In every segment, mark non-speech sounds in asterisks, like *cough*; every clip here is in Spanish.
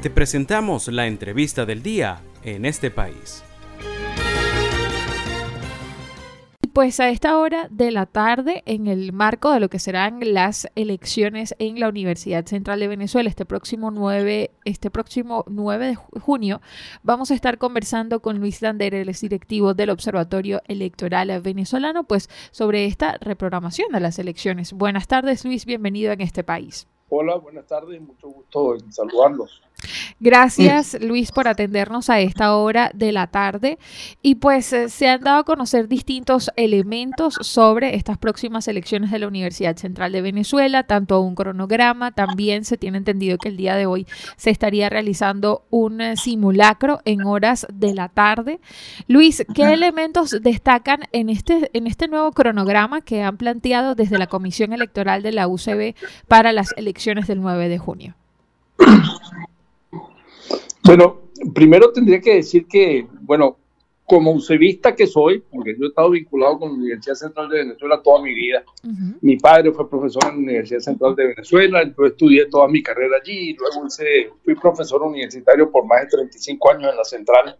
Te presentamos la entrevista del día en este país. Pues a esta hora de la tarde, en el marco de lo que serán las elecciones en la Universidad Central de Venezuela este próximo 9, este próximo 9 de junio, vamos a estar conversando con Luis Lander, el directivo del Observatorio Electoral Venezolano, pues sobre esta reprogramación de las elecciones. Buenas tardes, Luis, bienvenido en este país. Hola, buenas tardes, mucho gusto en saludarlos. Gracias Luis por atendernos a esta hora de la tarde y pues eh, se han dado a conocer distintos elementos sobre estas próximas elecciones de la Universidad Central de Venezuela, tanto un cronograma, también se tiene entendido que el día de hoy se estaría realizando un eh, simulacro en horas de la tarde. Luis, ¿qué elementos destacan en este, en este nuevo cronograma que han planteado desde la Comisión Electoral de la UCB para las elecciones del 9 de junio? Bueno, primero tendría que decir que, bueno, como usevista que soy, porque yo he estado vinculado con la Universidad Central de Venezuela toda mi vida. Mi padre fue profesor en la Universidad Central de Venezuela, yo estudié toda mi carrera allí, luego fui profesor universitario por más de 35 años en la Central.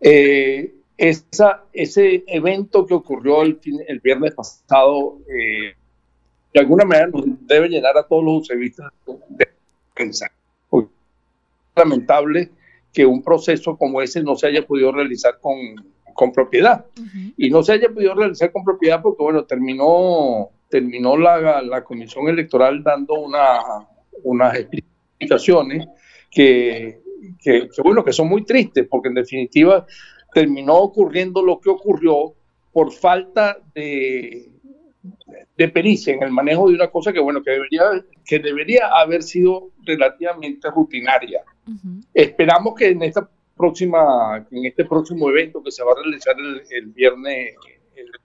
Eh, esa, ese evento que ocurrió el, el viernes pasado, eh, de alguna manera nos debe llenar a todos los usevistas de pensar lamentable que un proceso como ese no se haya podido realizar con, con propiedad. Y no se haya podido realizar con propiedad porque, bueno, terminó, terminó la, la comisión electoral dando una, unas explicaciones que, que, bueno, que son muy tristes, porque en definitiva terminó ocurriendo lo que ocurrió por falta de, de pericia en el manejo de una cosa que, bueno, que debería, que debería haber sido relativamente rutinaria. Esperamos que en esta próxima, en este próximo evento que se va a realizar el, viernes,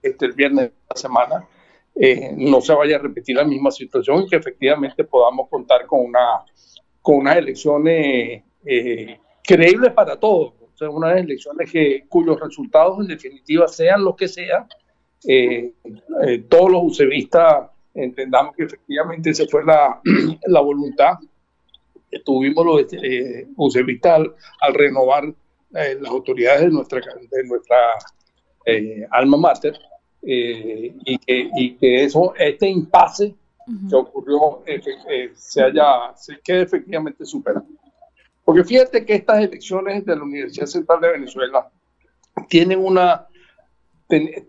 este, el viernes de la semana, eh, no se vaya a repetir la misma situación y que efectivamente podamos contar con una con unas elecciones eh, creíbles para todos, o sea, unas elecciones que, cuyos resultados en definitiva sean los que sean, eh, todos los usevistas entendamos que efectivamente esa fue la, *clears throat* la voluntad tuvimos los eh, al, renovar eh, las autoridades de nuestra, de nuestra eh, alma mater eh, y, que, y que eso, este impasse que ocurrió se haya, se quede efectivamente superado. Porque fíjate que estas elecciones de la Universidad Central de Venezuela tienen una,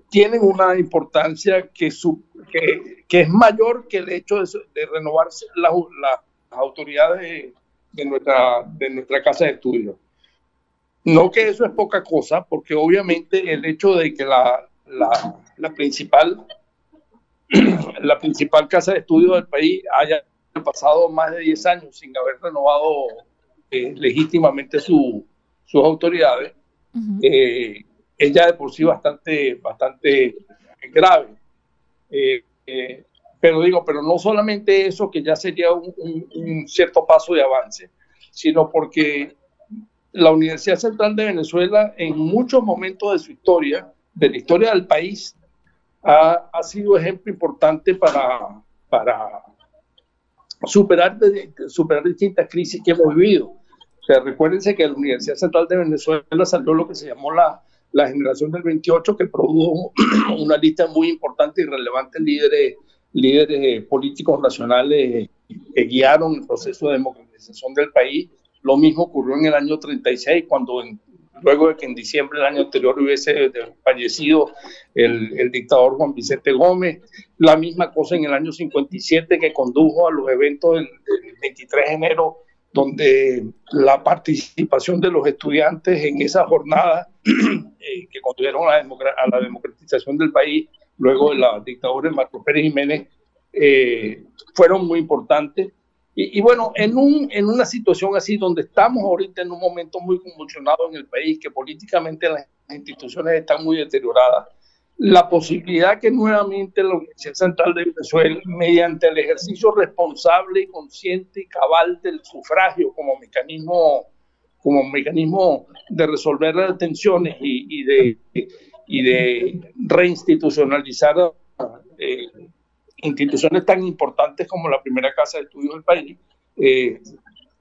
tienen una importancia que, su, que, que, es mayor que el hecho de, de renovarse las la, autoridades de nuestra, de nuestra casa de estudio. No que eso es poca cosa, porque obviamente el hecho de que la, la, la principal, *clears throat* la principal casa de estudio del país haya pasado más de 10 años sin haber renovado eh, legítimamente su, sus autoridades, eh, es ya de por sí bastante, bastante grave. Eh, pero digo, pero no solamente eso, que ya sería un, cierto paso de avance, sino porque la Universidad Central de Venezuela en muchos momentos de su historia, de la historia del país, ha, ha sido ejemplo importante para, para superar, superar distintas crisis que hemos vivido. O sea, recuérdense que la Universidad Central de Venezuela salió lo que se llamó la, la generación del 28, que produjo *clears throat* una lista muy importante y relevante de líderes líderes políticos nacionales que guiaron el proceso de democratización del país. Lo mismo ocurrió en el año 36, cuando luego de que en diciembre del año anterior hubiese fallecido el, el, dictador Juan Vicente Gómez. La misma cosa en el año 57 que condujo a los eventos del, 23 de enero, donde la participación de los estudiantes en esa jornada *clears throat* eh, que condujeron a la democratización del país luego de la dictadura de Marco Pérez Jiménez, eh, fueron muy importantes. Y, bueno, en, un, en una situación así donde estamos ahorita en un momento muy convulsionado en el país, que políticamente las instituciones están muy deterioradas, la posibilidad que nuevamente la Universidad Central de Venezuela, mediante el ejercicio responsable, consciente y cabal del sufragio como mecanismo, como mecanismo de resolver las tensiones y, de reinstitucionalizar eh, instituciones tan importantes como la primera casa de estudios del país, eh,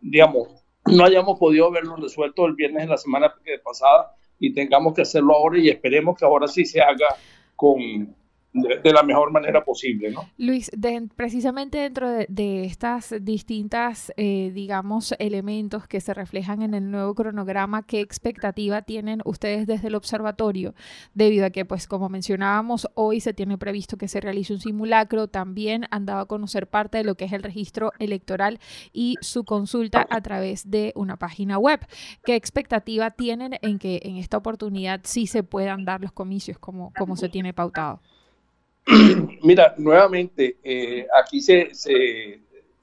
digamos, no hayamos podido verlo resuelto el viernes de la semana pasada y tengamos que hacerlo ahora y esperemos que ahora sí se haga con, de, la mejor manera posible. ¿no? Luis, precisamente dentro de, estas distintas, eh, digamos, elementos que se reflejan en el nuevo cronograma, ¿qué expectativa tienen ustedes desde el observatorio? Debido a que, pues, como mencionábamos, hoy se tiene previsto que se realice un simulacro, también han dado a conocer parte de lo que es el registro electoral y su consulta a través de una página web. ¿Qué expectativa tienen en que en esta oportunidad sí se puedan dar los comicios como, como se tiene pautado? *clears throat* Mira, nuevamente, eh, aquí se, se,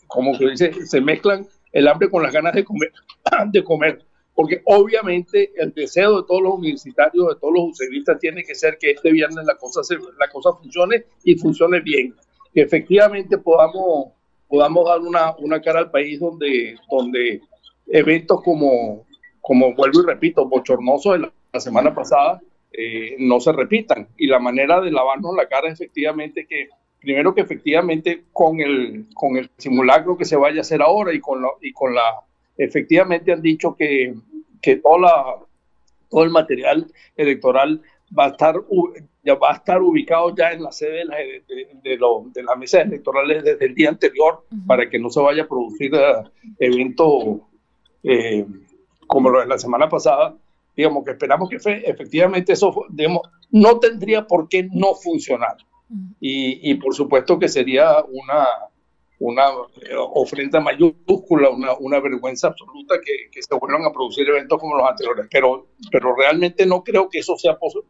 como que dice, se mezclan el hambre con las ganas de comer, *clears throat* de comer, porque obviamente el deseo de todos los universitarios, de todos los useristas, tiene que ser que este viernes la cosa, se, la cosa funcione y funcione bien, que efectivamente podamos, podamos dar una, una cara al país donde, donde eventos como, como vuelvo y repito, bochornosos de la semana pasada, eh, no se repitan. Y la manera de lavarnos la cara efectivamente que, primero que efectivamente con el, con el simulacro que se vaya a hacer ahora y con, la, y con la, efectivamente han dicho que, que toda todo el material electoral va a estar ya va a estar ubicado ya en la sede de, de, de, las mesas electorales desde el día anterior para que no se vaya a producir uh, eventos eh, como lo de la semana pasada digamos que esperamos que efectivamente eso digamos, no tendría por qué no funcionar. Y, y, por supuesto que sería una, una eh, ofrenda mayúscula, una, una vergüenza absoluta que, que, se vuelvan a producir eventos como los anteriores. Pero, pero realmente no creo que eso sea posible.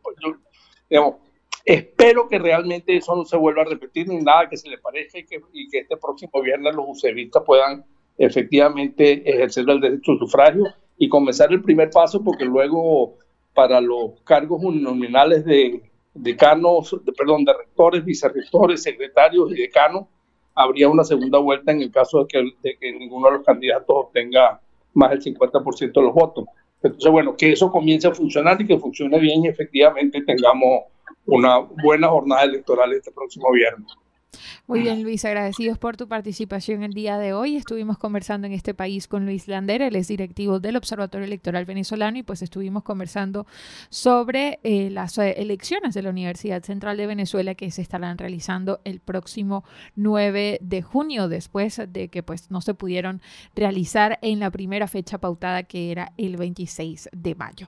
Digamos, espero que realmente eso no se vuelva a repetir ni nada que se le parezca y que, y que este próximo viernes los usevistas puedan efectivamente ejercer el derecho al sufragio y comenzar el primer paso porque luego para los cargos nominales de decanos, de, perdón, de rectores, vicerrectores, secretarios y decanos, habría una segunda vuelta en el caso de que, de que ninguno de los candidatos obtenga más del 50% de los votos. Entonces, bueno, que eso comience a funcionar y que funcione bien y efectivamente tengamos una buena jornada electoral este próximo viernes. Muy bien, Luis, agradecidos por tu participación el día de hoy. Estuvimos conversando en este país con Luis Lander, él es directivo del Observatorio Electoral Venezolano y pues estuvimos conversando sobre eh, las eh, elecciones de la Universidad Central de Venezuela que se estarán realizando el próximo 9 de junio, después de que pues no se pudieron realizar en la primera fecha pautada que era el 26 de mayo.